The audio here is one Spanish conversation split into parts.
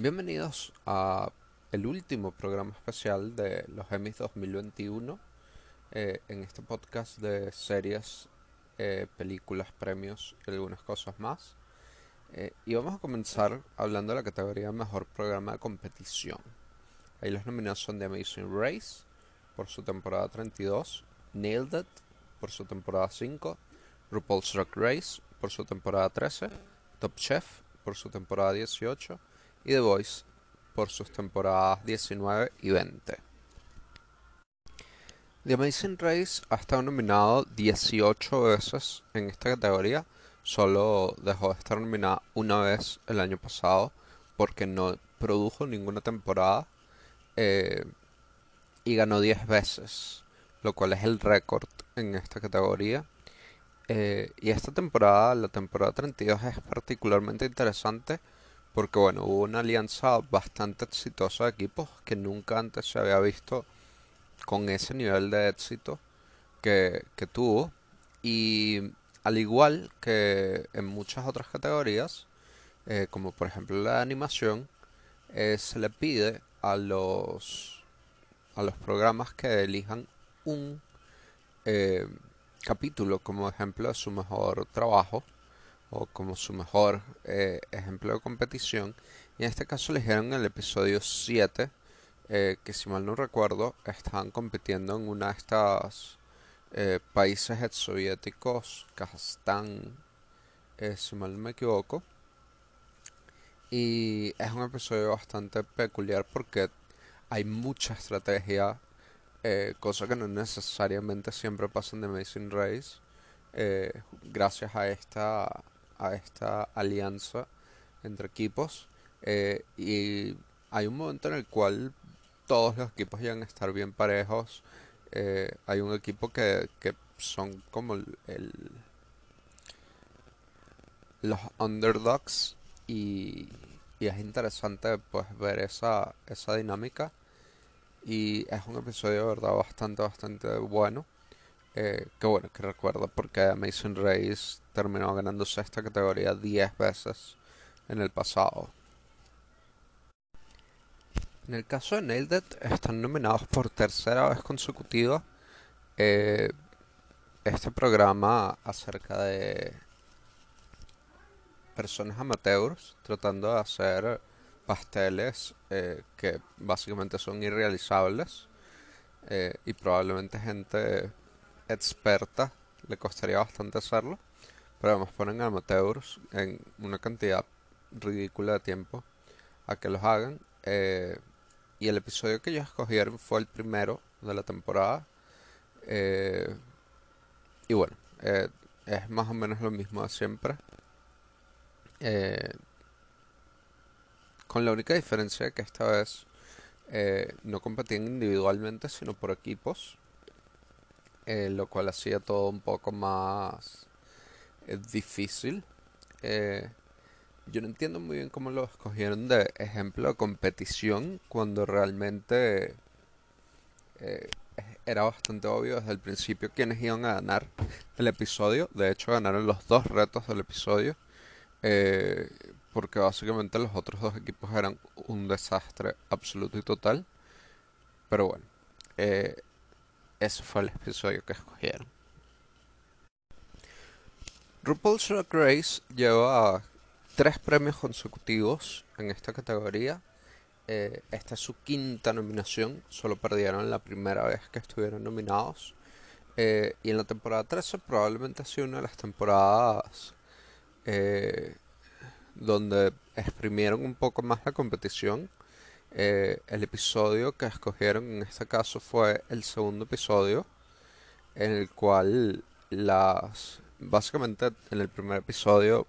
Bienvenidos a el último programa especial de los Emmys 2021 eh, en este podcast de series, eh, películas, premios y algunas cosas más. Eh, y vamos a comenzar hablando de la categoría Mejor Programa de Competición. Ahí los nominados son The Amazing Race por su temporada 32, Nailed It por su temporada 5, RuPaul's Drag Race por su temporada 13, Top Chef por su temporada 18 y The Voice por sus temporadas 19 y 20. The Amazing Race ha estado nominado 18 veces en esta categoría, solo dejó de estar nominada una vez el año pasado porque no produjo ninguna temporada eh, y ganó 10 veces, lo cual es el récord en esta categoría. Eh, y esta temporada, la temporada 32, es particularmente interesante porque bueno, hubo una alianza bastante exitosa de equipos que nunca antes se había visto con ese nivel de éxito que, tuvo. Y al igual que en muchas otras categorías, eh, como por ejemplo la animación, eh, se le pide a los, a los programas que elijan un eh, capítulo como ejemplo de su mejor trabajo o como su mejor eh, ejemplo de competición. Y en este caso eligieron el episodio 7, eh, que si mal no recuerdo, estaban compitiendo en una de estas eh, países soviéticos, Kazajstán, si mal no me equivoco. Y es un episodio bastante peculiar porque hay mucha estrategia, cosa que no necesariamente siempre pasa en Amazing Race. gracias a esta a esta alianza entre equipos eh, y hay un momento en el cual todos los equipos llegan a estar bien parejos. Eh, hay un equipo que, que son como el, los underdogs y, es interesante pues ver esa, esa dinámica y es un episodio de verdad bastante bastante bueno eh, que bueno que recuerdo porque Mason Race terminó ganándose esta categoría 10 veces en el pasado. En el caso de Nailed están nominados por tercera vez consecutiva. Eh, este programa acerca de personas amateurs tratando de hacer pasteles eh, que básicamente son irrealizables y probablemente gente experta le costaría bastante hacerlo pero además ponen amateurs en una cantidad ridícula de tiempo a que los hagan. Eh, y el episodio que ellos escogieron fue el primero de la temporada. Eh, y bueno, eh, es más o menos lo mismo de siempre. con la única diferencia que esta vez no competían individualmente, sino por equipos. Lo cual hacía todo un poco más es difícil. Eh, yo no entiendo muy bien cómo lo escogieron de ejemplo de competición cuando realmente eh, era bastante obvio desde el principio quiénes iban a ganar el episodio. De hecho, ganaron los dos retos del episodio. Eh, porque básicamente los otros dos equipos eran un desastre absoluto y total. Pero bueno, ese fue el episodio que escogieron. RuPaul's Drag Race lleva tres premios consecutivos en esta categoría. Eh, esta es su quinta nominación, solo perdieron la primera vez que estuvieron nominados. Eh, y en la temporada 13 probablemente ha sido una de las temporadas eh, donde exprimieron un poco más la competición. El episodio que escogieron en este caso fue el segundo episodio, en el cual las básicamente en el primer episodio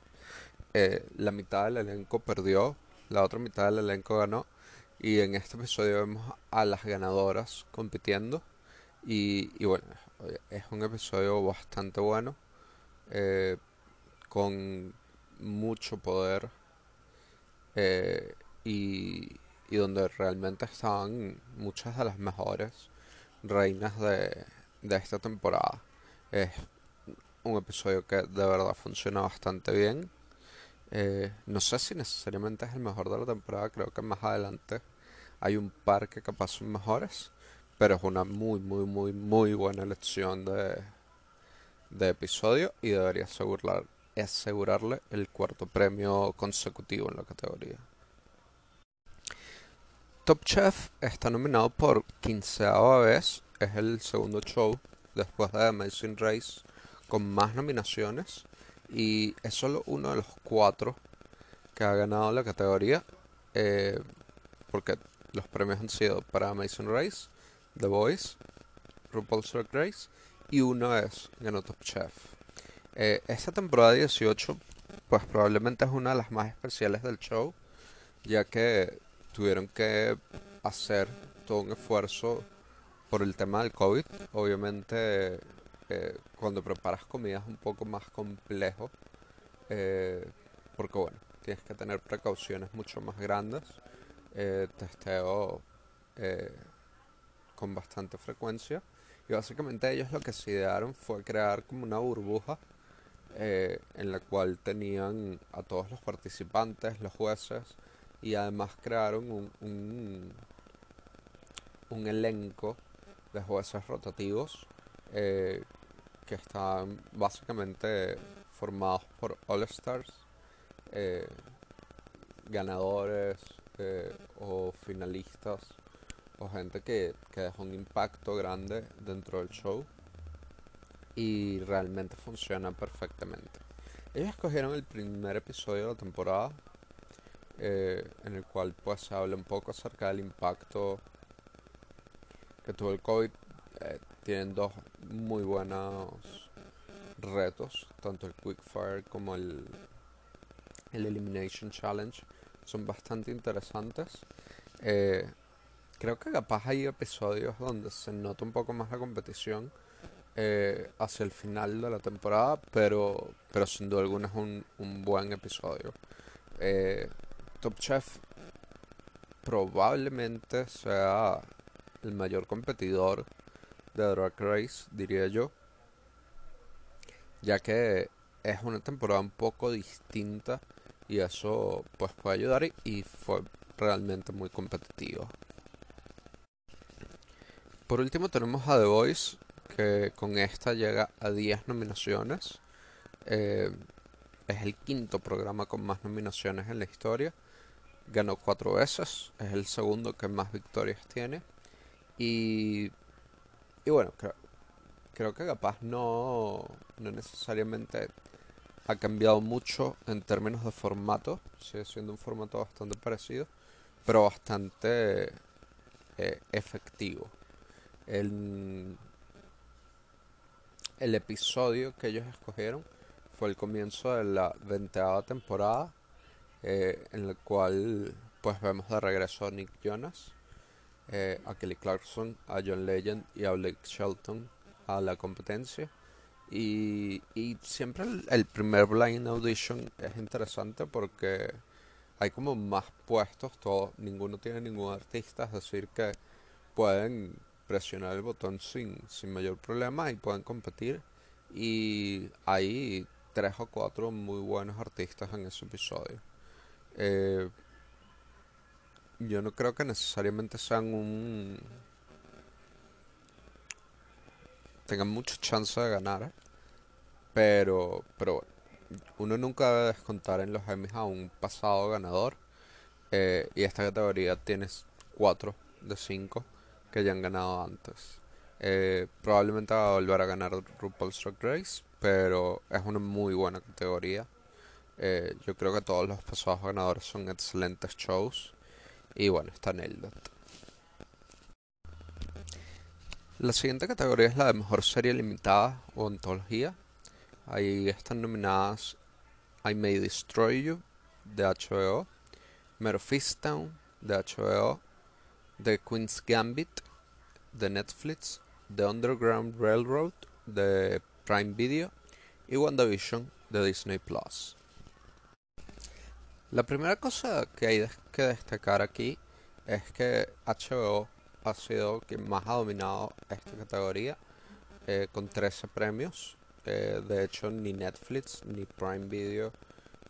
eh, la mitad del elenco perdió, la otra mitad del elenco ganó y en este episodio vemos a las ganadoras compitiendo y, bueno, es un episodio bastante bueno eh, con mucho poder eh, y, y donde realmente estaban muchas de las mejores reinas de, de esta temporada. Es un episodio que de verdad funciona bastante bien. Eh, no sé si necesariamente es el mejor de la temporada, creo que más adelante hay un par que capaz son mejores, pero es una muy, muy, muy, muy buena elección de, de episodio y debería asegurar, asegurarle el cuarto premio consecutivo en la categoría. Top Chef está nominado por quinceava vez, es el segundo show después de Amazing Race con más nominaciones y es solo uno de los cuatro que ha ganado la categoría eh, porque los premios han sido para Amazing Race, The Voice, RuPaul's Drag Race y una vez ganó Top Chef. Eh, esta temporada 18 pues probablemente es una de las más especiales del show ya que tuvieron que hacer todo un esfuerzo por el tema del COVID. Obviamente eh, cuando preparas comida es un poco más complejo eh, porque bueno, tienes que tener precauciones mucho más grandes. Eh, testeo con bastante frecuencia. Y básicamente ellos lo que se idearon fue crear como una burbuja en la cual tenían a todos los participantes, los jueces, y además crearon un, un, elenco de jueces rotativos eh, que están básicamente formados por All Stars, eh, ganadores eh, o finalistas o gente que, que dejó un impacto grande dentro del show y realmente funciona perfectamente. Ellos escogieron el primer episodio de la temporada en el cual pues se habla un poco acerca del impacto que tuvo el COVID eh, tienen dos muy buenos retos, tanto el Quick Fire como el, el Elimination Challenge. Son bastante interesantes. Eh, creo que capaz hay episodios donde se nota un poco más la competición eh, hacia el final de la temporada, pero, pero sin duda alguna es un, un buen episodio. Top Chef probablemente sea el mayor competidor de Drag Race, diría yo. Ya que es una temporada un poco distinta y eso pues puede ayudar y, fue realmente muy competitivo. Por último tenemos a The Voice que con esta llega a 10 nominaciones. Eh, es el quinto programa con más nominaciones en la historia. Ganó cuatro veces, es el segundo que más victorias tiene. Y, y bueno, creo, que capaz no, no necesariamente ha cambiado mucho en términos de formato. Sigue siendo un formato bastante parecido, pero bastante eh, efectivo. El, el episodio que ellos escogieron fue el comienzo de la venteada temporada, eh, en el cual pues vemos de regreso a Nick Jonas eh, a Kelly Clarkson, a John Legend y a Blake Shelton a la competencia. Y, y siempre el, primer blind audition es interesante porque hay como más puestos, todos, ninguno tiene ningún artista, es decir que pueden presionar el botón sin, sin mayor problema y pueden competir. Y hay tres o cuatro muy buenos artistas en ese episodio. Eh, yo no creo que necesariamente sean un... tengan mucha chance de ganar, ¿eh? pero, pero uno nunca debe descontar en los Emmys a un pasado ganador. Eh, y esta categoría tiene 4 de 5 que ya han ganado antes. Probablemente va a volver a ganar RuPaul's Drag Race, pero es una muy buena categoría. Yo creo que todos los pasados ganadores son excelentes shows. Y bueno, está Neldot. La siguiente categoría es la de mejor serie limitada o antología. Ahí están nominadas I May Destroy You de HBO, Mephistown de HBO, The Queen's Gambit de Netflix, The Underground Railroad de Prime Video y WandaVision de Disney Plus. La primera cosa que hay que destacar aquí es que HBO ha sido quien más ha dominado esta categoría eh, con 13 premios. Eh, de hecho, ni Netflix, ni Prime Video,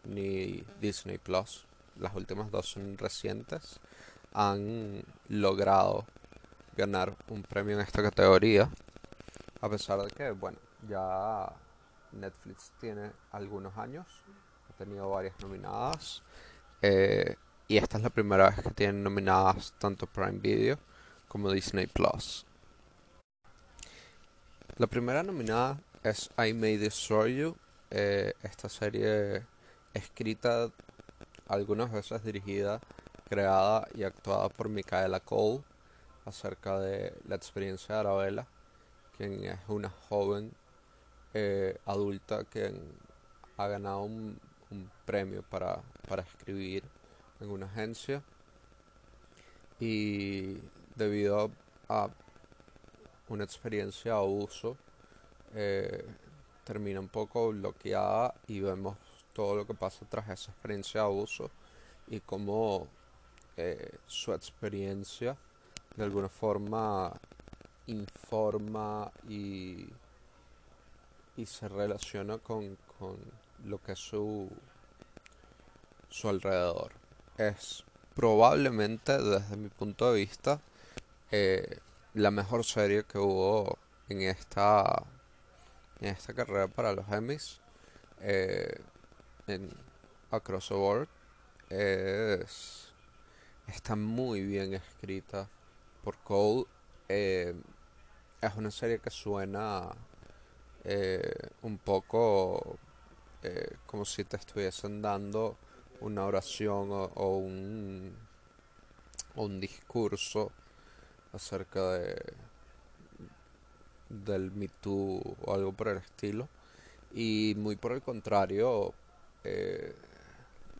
ni Disney Plus, las últimas dos son recientes, han logrado ganar un premio en esta categoría. A pesar de que, bueno, ya Netflix tiene algunos años, tenido varias nominadas. Eh, y esta es la primera vez que tienen nominadas tanto Prime Video como Disney Plus. La primera nominada es I May Destroy You. Eh, esta serie escrita, algunas veces dirigida, creada y actuada por Micaela Cole acerca de la experiencia de Arabella, quien es una joven eh, adulta que ha ganado un, premio para, escribir en una agencia. Y debido a una experiencia de abuso eh, termina un poco bloqueada y vemos todo lo que pasa tras esa experiencia de abuso y cómo eh, su experiencia de alguna forma informa y, y se relaciona con, con lo que es su, su alrededor. Es probablemente desde mi punto de vista eh, la mejor serie que hubo en esta en esta carrera para los Emmys eh, en Across the World es está muy bien escrita por Cole. Eh, es una serie que suena un poco como si te estuviesen dando una oración o, un, un discurso acerca de del Me Too o algo por el estilo. Y muy por el contrario,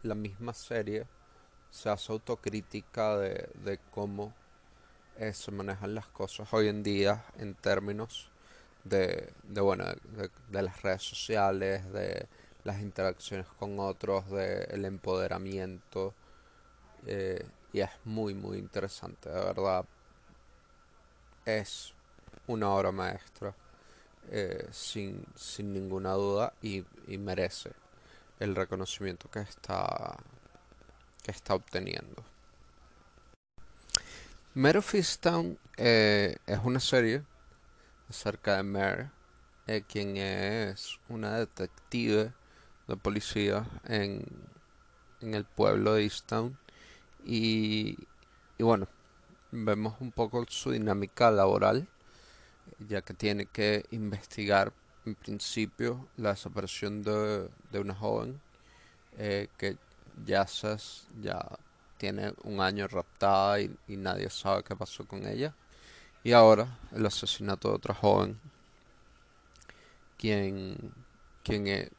la misma serie se hace autocrítica de, de cómo se manejan las cosas hoy en día en términos de, de bueno, de, las redes sociales, de las interacciones con otros, del empoderamiento. Eh, y es muy, muy interesante, de verdad. Es una obra maestra, eh, sin, sin ninguna duda, y, y merece el reconocimiento que está, que está obteniendo. Mare of eh, es una serie acerca de Mare, eh, quien es una detective de policía en, en el pueblo de Easttown. Y, y bueno, vemos un poco su dinámica laboral, ya que tiene que investigar en principio la desaparición de, de una joven eh, que ya, se, ya tiene un año raptada y, nadie sabe qué pasó con ella. Y ahora el asesinato de otra joven, quien, quien es,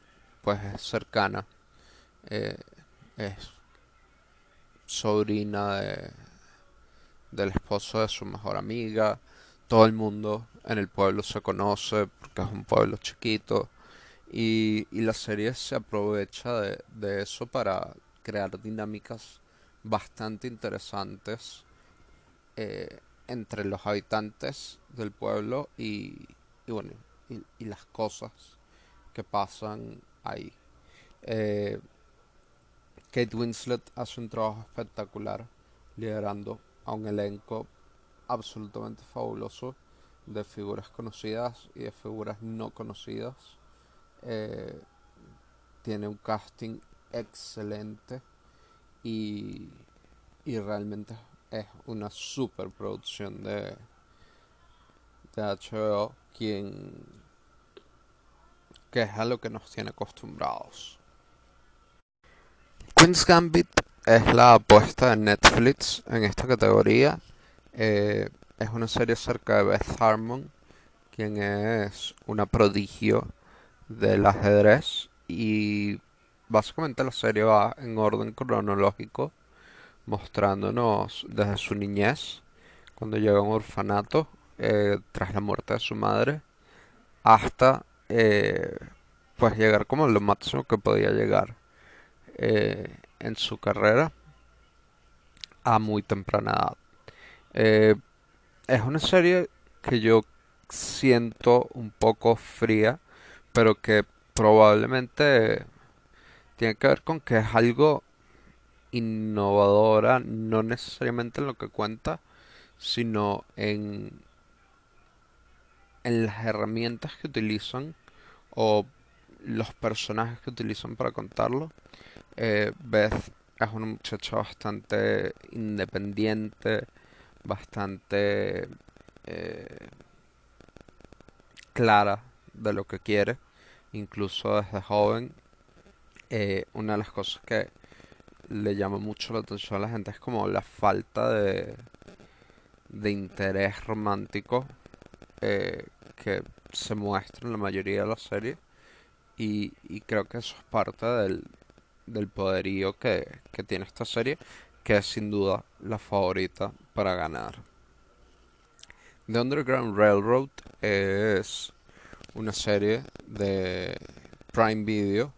pues es cercana, eh, es sobrina de, del esposo de su mejor amiga. Todo el mundo en el pueblo se conoce porque es un pueblo chiquito. Y, y la serie se aprovecha de, de eso para crear dinámicas bastante interesantes eh, entre los habitantes del pueblo y, bueno y, las cosas que pasan ahí. Eh, Kate Winslet hace un trabajo espectacular liderando a un elenco absolutamente fabuloso de figuras conocidas y de figuras no conocidas. Eh, tiene un casting excelente y, y realmente es una superproducción de, de HBO quien que es a lo que nos tiene acostumbrados. Queen's Gambit es la apuesta de Netflix en esta categoría. Eh, es una serie acerca de Beth Harmon, quien es una prodigio del ajedrez y básicamente la serie va en orden cronológico, mostrándonos desde su niñez, cuando llega a un orfanato eh, tras la muerte de su madre, hasta eh, pues llegar como lo máximo que podía llegar eh, en su carrera a muy temprana edad. es una serie que yo siento un poco fría, pero que probablemente tiene que ver con que es algo innovadora, no necesariamente en lo que cuenta, sino en, en las herramientas que utilizan o los personajes que utilizan para contarlo. Eh, Beth es una muchacha bastante independiente, bastante eh, clara de lo que quiere, incluso desde joven. Eh, una de las cosas que le llama mucho la atención a la gente es como la falta de, de interés romántico que se muestra en la mayoría de las series y, creo que eso es parte del, poderío que, que tiene esta serie que es sin duda la favorita para ganar. The Underground Railroad es una serie de Prime Video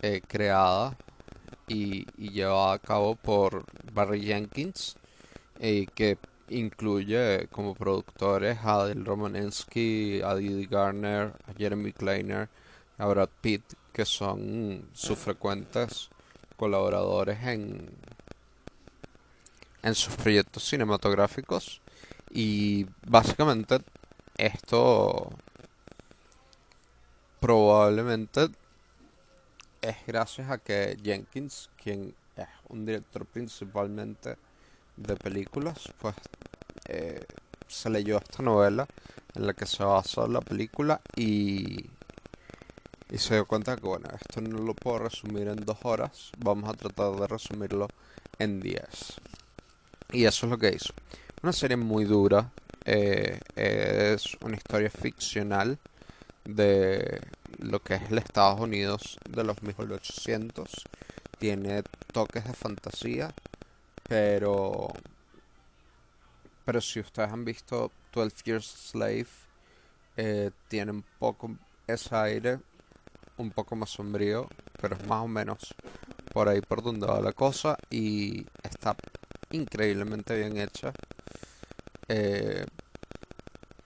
eh, creada y, llevada a cabo por Barry Jenkins, eh, que incluye como productores a Del Romanensky, a Didi Garner, a Jeremy Kleiner, a Brad Pitt, que son sus frecuentes colaboradores en, en sus proyectos cinematográficos. Y básicamente esto probablemente es gracias a que Jenkins, quien es un director principalmente de películas, pues eh, se leyó esta novela en la que se basa la película y, y se dio cuenta que bueno, esto no lo puedo resumir en dos horas, vamos a tratar de resumirlo en diez. Y eso es lo que hizo. Una serie muy dura, eh, es una historia ficcional de lo que es el Estados Unidos de los 1800. Tiene toques de fantasía, pero pero si ustedes han visto 12 Years Slave, eh, tiene un poco ese aire, un poco más sombrío, pero es más o menos por ahí por donde va la cosa y está increíblemente bien hecha. Eh,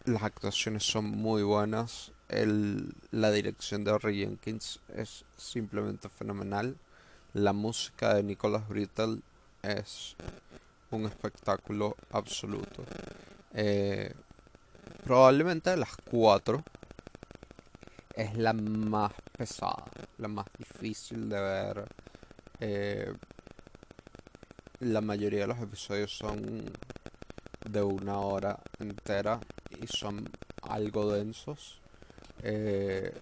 las actuaciones son muy buenas. El, la dirección de Harry Jenkins es simplemente fenomenal. La música de Nicholas Brittle es un espectáculo absoluto. Eh, probablemente de las cuatro es la más pesada, la más difícil de ver. Eh, la mayoría de los episodios son de una hora entera y son algo densos. Eh,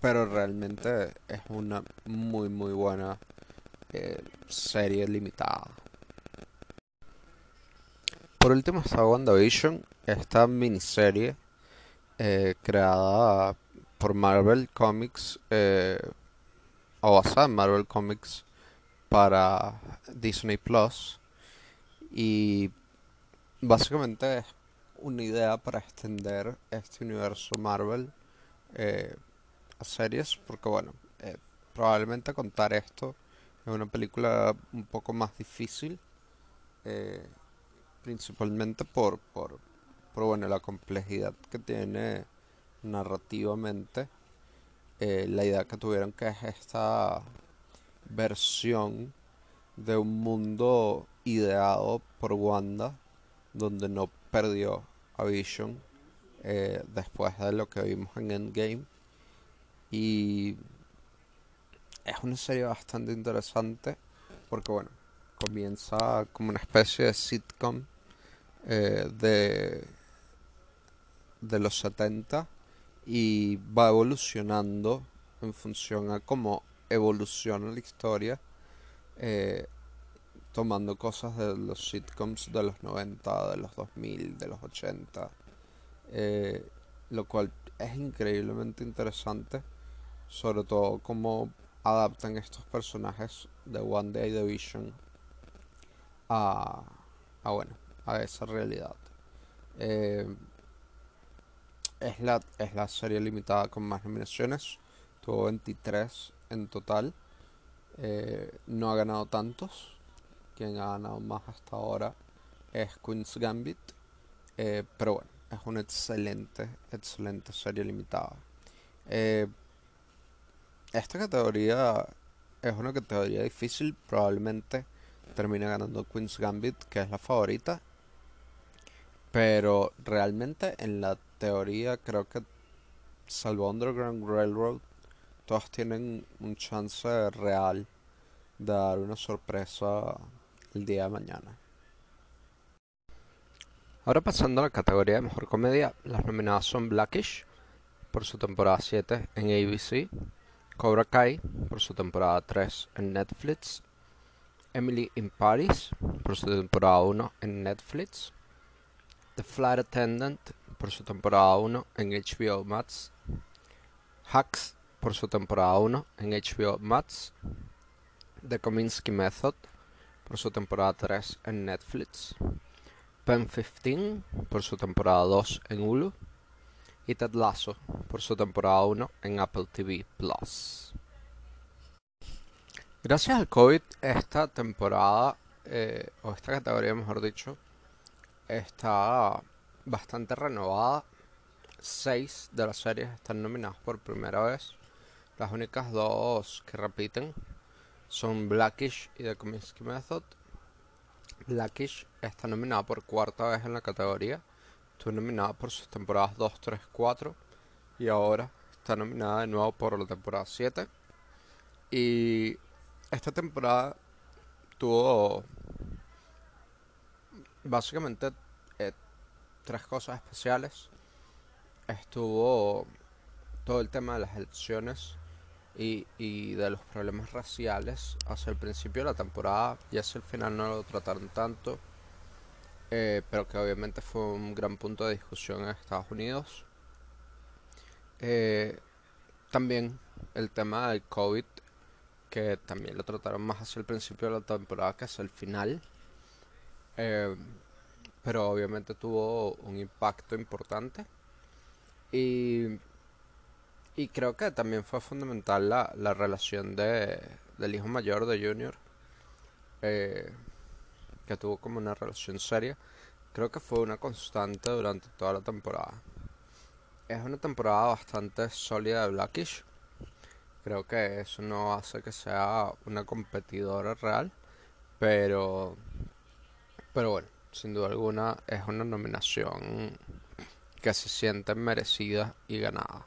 pero realmente es una muy muy buena eh, serie limitada. Por último está WandaVision, esta miniserie eh, creada por Marvel Comics o basada en Marvel Comics para Disney Plus y básicamente es una idea para extender este universo Marvel eh, a series, porque bueno, eh, probablemente contar esto es una película un poco más difícil, eh, principalmente por, por, por bueno, la complejidad que tiene narrativamente. la idea que tuvieron que es esta versión de un mundo ideado por Wanda donde no perdió a Vision eh, después de lo que vimos en Endgame. Y es una serie bastante interesante porque, bueno, comienza como una especie de sitcom eh, de, de los 70 y va evolucionando en función a cómo evoluciona la historia. Eh, tomando cosas de los sitcoms de los 90, de los 2000, de los 80, eh, lo cual es increíblemente interesante, sobre todo cómo adaptan estos personajes de One Day Division a, a bueno, a esa realidad. Eh, es, la, es la serie limitada con más nominaciones, tuvo 23 en total, eh, no ha ganado tantos, quien ha ganado más hasta ahora es Queen's Gambit. Eh, pero bueno, es una excelente, excelente serie limitada. Esta categoría es una categoría difícil. Probablemente termine ganando Queen's Gambit, que es la favorita. Pero realmente en la teoría creo que salvo Underground Railroad, todos tienen un chance real de dar una sorpresa el día de mañana. Ahora pasando a la categoría de mejor comedia, las nominadas son Blackish por su temporada 7 en ABC, Cobra Kai por su temporada 3 en Netflix, Emily in Paris por su temporada 1 en Netflix, The Flight Attendant por su temporada 1 en HBO Max, Hacks por su temporada 1 en HBO Max, The Kominsky Method por su temporada 3 en Netflix, Pen 15 por su temporada 2 en Hulu y Ted Lasso por su temporada 1 en Apple TV Plus. Gracias al COVID, esta temporada, eh, o esta categoría mejor dicho, está bastante renovada. Seis de las series están nominadas por primera vez. Las únicas dos que repiten son Blackish y The Kominsky Method. Blackish está nominada por cuarta vez en la categoría. Estuvo nominada por sus temporadas 2, 3, 4. Y ahora está nominada de nuevo por la temporada 7. Y esta temporada tuvo básicamente eh, tres cosas especiales. Estuvo todo el tema de las elecciones y, y, de los problemas raciales hacia el principio de la temporada y hacia el final no lo trataron tanto. Eh, pero que obviamente fue un gran punto de discusión en Estados Unidos. Eh, también el tema del COVID, que también lo trataron más hacia el principio de la temporada que hacia el final. Eh, pero obviamente tuvo un impacto importante. Y, creo que también fue fundamental la, la relación de, del hijo mayor de Junior. Que tuvo como una relación seria, creo que fue una constante durante toda la temporada. Es una temporada bastante sólida de Blackish. Creo que eso no hace que sea una competidora real, pero pero bueno, sin duda alguna es una nominación que se siente merecida y ganada.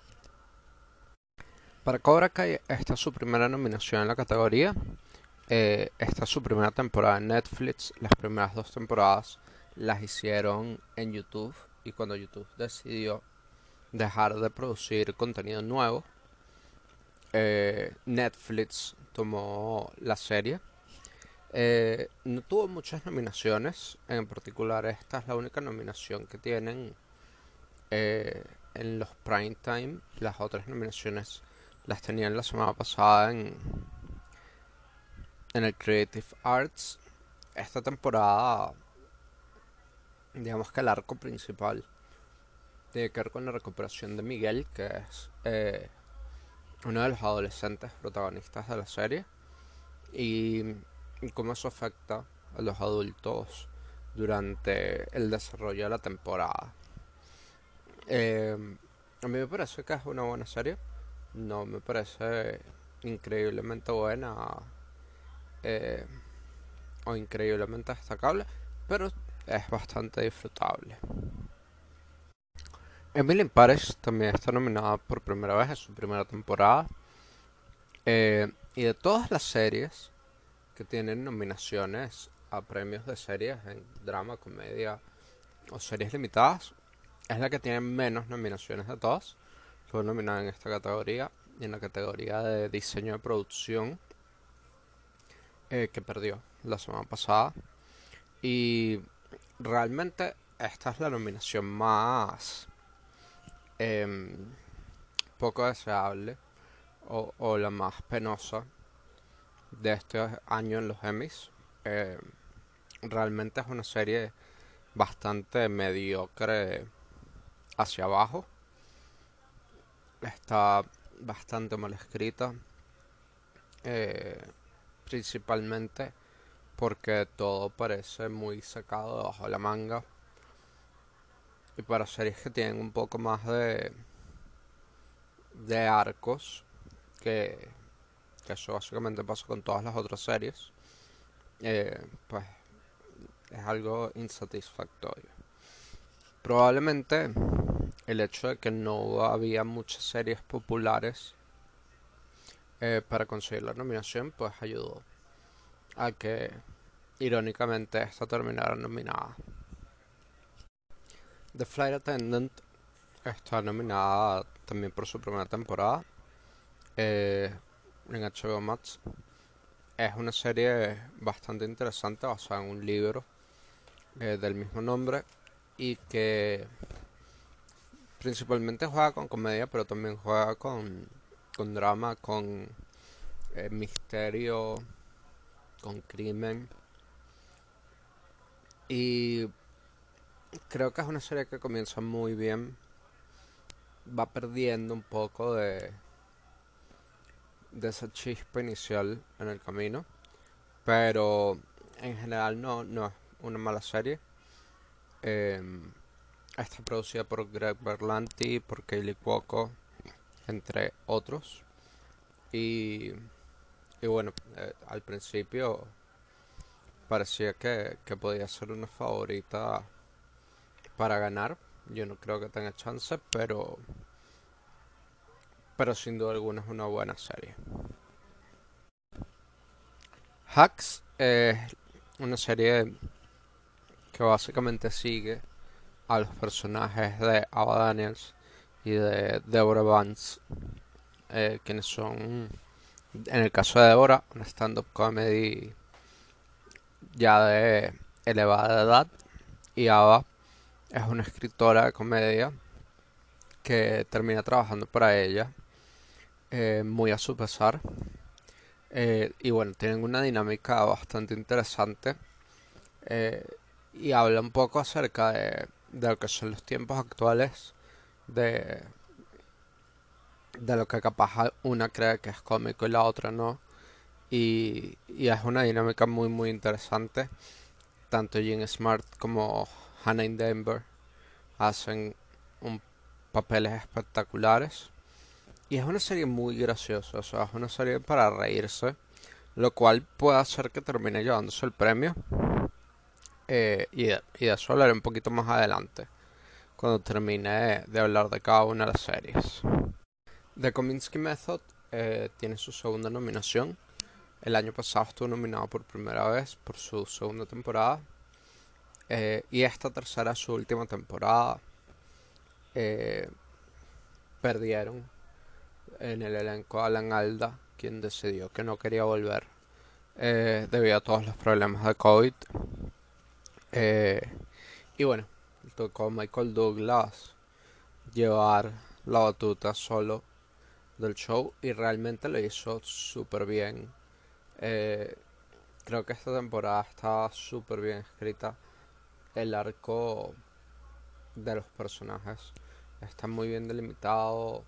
Para Cobra Kai esta es su primera nominación en la categoría eh, esta es su primera temporada en Netflix. Las primeras dos temporadas las hicieron en YouTube. Y cuando YouTube decidió dejar de producir contenido nuevo, eh, Netflix tomó la serie. Eh, no tuvo muchas nominaciones. En particular, esta es la única nominación que tienen en los prime time. Las otras nominaciones las tenían la semana pasada en en el Creative Arts. Esta temporada, digamos que el arco principal tiene que ver con la recuperación de Miguel, que es eh, uno de los adolescentes protagonistas de la serie, y, cómo eso afecta a los adultos durante el desarrollo de la temporada. Eh, a mí me parece que es una buena serie. No me parece increíblemente buena eh, o increíblemente destacable, pero es bastante disfrutable. Emily in también está nominada por primera vez en su primera temporada. Eh, y de todas las series que tienen nominaciones a premios de series en drama, comedia o series limitadas, es la que tiene menos nominaciones de todas. Fue nominada en esta categoría y en la categoría de diseño de producción eh, que perdió la semana pasada. Y realmente esta es la nominación más em, poco deseable o, la más penosa de este año en los Emmys. Em, realmente es una serie bastante mediocre hacia abajo. Está bastante mal escrita. Eh, principalmente porque todo parece muy sacado debajo de la manga. Y para series que tienen un poco más de, de arcos, que, que eso básicamente pasa con todas las otras series, eh, pues es algo insatisfactorio. Probablemente el hecho de que no había muchas series populares eh, para conseguir la nominación, pues ayudó a que irónicamente esta terminara nominada. The Flight Attendant está nominada también por su primera temporada eh, en HBO Max. Es una serie bastante interesante basada en un libro eh, del mismo nombre y que principalmente juega con comedia, pero también juega con, con drama, con eh, misterio, con crimen. Y creo que es una serie que comienza muy bien. Va perdiendo un poco de, esa chispa inicial en el camino. Pero en general no, no es una mala serie. Em, está producida por Greg Berlanti, por Kaylee Cuoco, entre otros. Y, bueno, eh, al principio parecía que, que podía ser una favorita para ganar. Yo no creo que tenga chance, pero pero sin duda alguna es una buena serie. Hacks es una serie que básicamente sigue a los personajes de Ava Daniels y de Deborah Vance, eh, quienes son, en el caso de Deborah, una stand-up comedy ya de elevada edad, y Ava es una escritora de comedia que termina trabajando para ella, eh, muy a su pesar. Eh, y bueno, tienen una dinámica bastante interesante y habla un poco acerca de, lo que son los tiempos actuales, de, de lo que capaz una cree que es cómico y la otra no. Y, es una dinámica muy muy interesante. Tanto Jean Smart como Hannah in Denver hacen un, papeles espectaculares. Y es una serie muy graciosa, o sea, es una serie para reírse, lo cual puede hacer que termine llevándose el premio. Eh, y, de, eso hablaré un poquito más adelante, cuando termine de hablar de cada una de las series. The Kominsky Method eh, tiene su segunda nominación. El año pasado estuvo nominado por primera vez por su segunda temporada. Eh, y esta tercera, su última temporada, perdieron en el elenco Alan Alda, quien decidió que no quería volver debido a todos los problemas de COVID. Eh, y bueno, tocó Michael Douglas llevar la batuta solo del show y realmente lo hizo súper bien. Eh, creo que esta temporada está súper bien escrita. El arco de los personajes está muy bien delimitado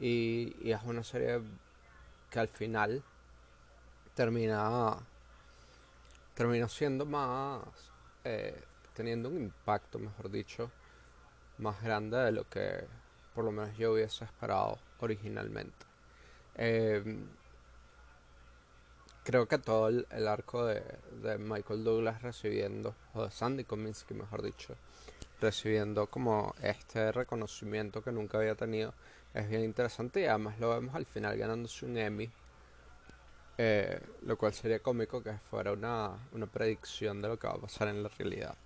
y, es una serie que al final termina terminó siendo más, eh, teniendo un impacto, mejor dicho, más grande de lo que por lo menos yo hubiese esperado originalmente. Em, creo que todo el, arco de, Michael Douglas recibiendo, o de Sandy Kominsky mejor dicho, recibiendo como este reconocimiento que nunca había tenido, es bien interesante y además lo vemos al final ganándose un Emmy eh, lo cual sería cómico que fuera una, una, predicción de lo que va a pasar en la realidad.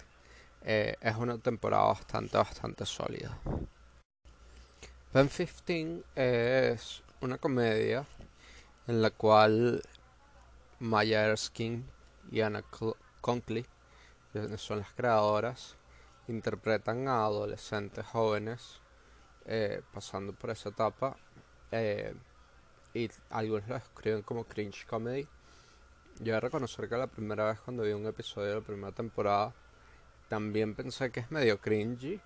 Eh, es una temporada bastante, bastante sólida. Ben 15 es una comedia en la cual Maya Erskine y Anna Conkley, que son las creadoras, interpretan a adolescentes jóvenes eh, pasando por esa etapa y algunos lo escriben como cringe comedy. Yo a reconocer que la primera vez cuando vi un episodio de la primera temporada también pensé que es medio cringy.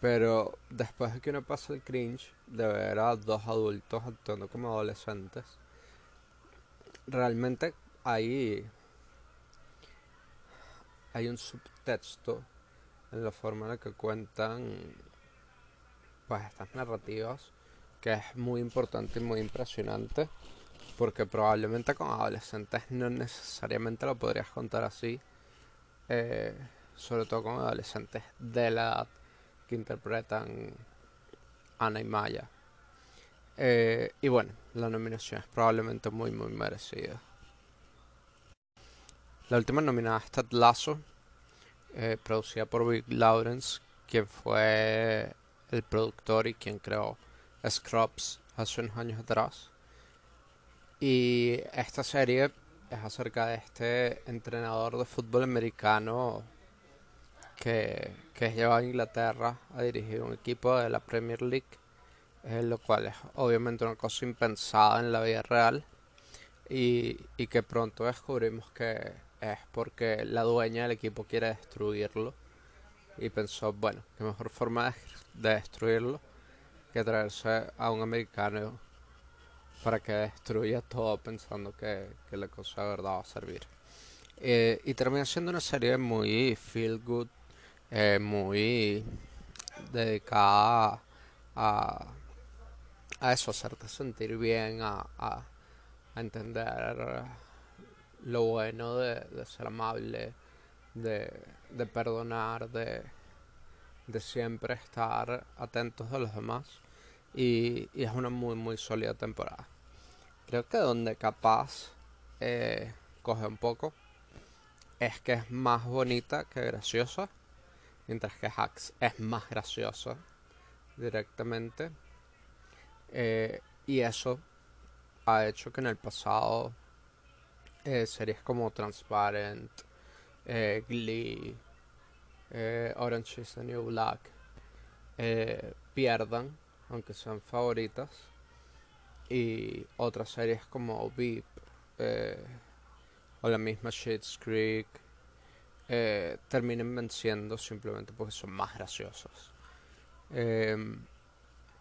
Pero después de que uno pasa el cringe de ver a dos adultos actuando como adolescentes, realmente hay, hay un subtexto en la forma en la que cuentan pues estas narrativas que es muy importante y muy impresionante, porque probablemente con adolescentes no necesariamente lo podrías contar así, eh, sobre todo con adolescentes de la edad que interpretan Ana y Maya. Eh, y bueno, la nominación es probablemente muy muy merecida. La última nominada es Ted Lasso, eh, producida por Vic Lawrence, quien fue el productor y quien creó Scrubs hace unos años atrás. Y esta serie es acerca de este entrenador de fútbol americano que, que es llevado a Inglaterra a dirigir un equipo de la Premier League, eh, lo cual es obviamente una cosa impensada en la vida real y, y que pronto descubrimos que es porque la dueña del equipo quiere destruirlo y pensó, bueno, qué mejor forma de, destruirlo que traerse a un americano para que destruya todo pensando que, la cosa de verdad va a servir. Eh, y termina siendo una serie muy feel good, eh, muy dedicada a, a eso, hacerte sentir bien, a, a, entender lo bueno de, ser amable, de, de perdonar, de, de, siempre estar atentos a los demás. Y, es una muy, muy sólida temporada. Creo que donde capaz eh, coge un poco es que es más bonita que graciosa, mientras que Hacks es más graciosa directamente. Eh, y eso ha hecho que en el pasado eh, series como Transparent, eh, Glee, Orange is the New Black pierdan, aunque sean favoritas, y otras series como Beep o la misma Shades Creek terminen venciendo simplemente porque son más graciosas. Em,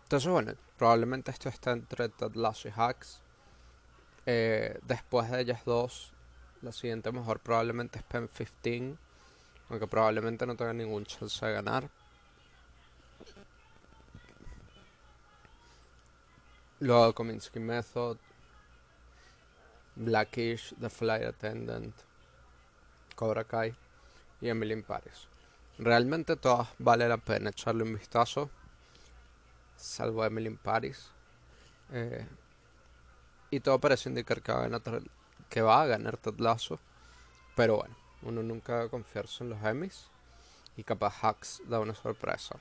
entonces, bueno, probablemente esto está entre Ted y Hacks. Eh, después de ellas dos, la siguiente mejor probablemente es Pen 15, aunque probablemente no tenga ningún chance de ganar. Luego Kominsky Method, Blackish, The Flight Attendant, Cobra Kai y Emily Paris. Realmente todas vale la pena echarle un vistazo, salvo Emily Paris. Eh, y todo parece indicar que va a ganar, que va a ganar Ted Lasso. Pero bueno, uno nunca confiarse en los Emmys. Y capaz Hacks da una sorpresa.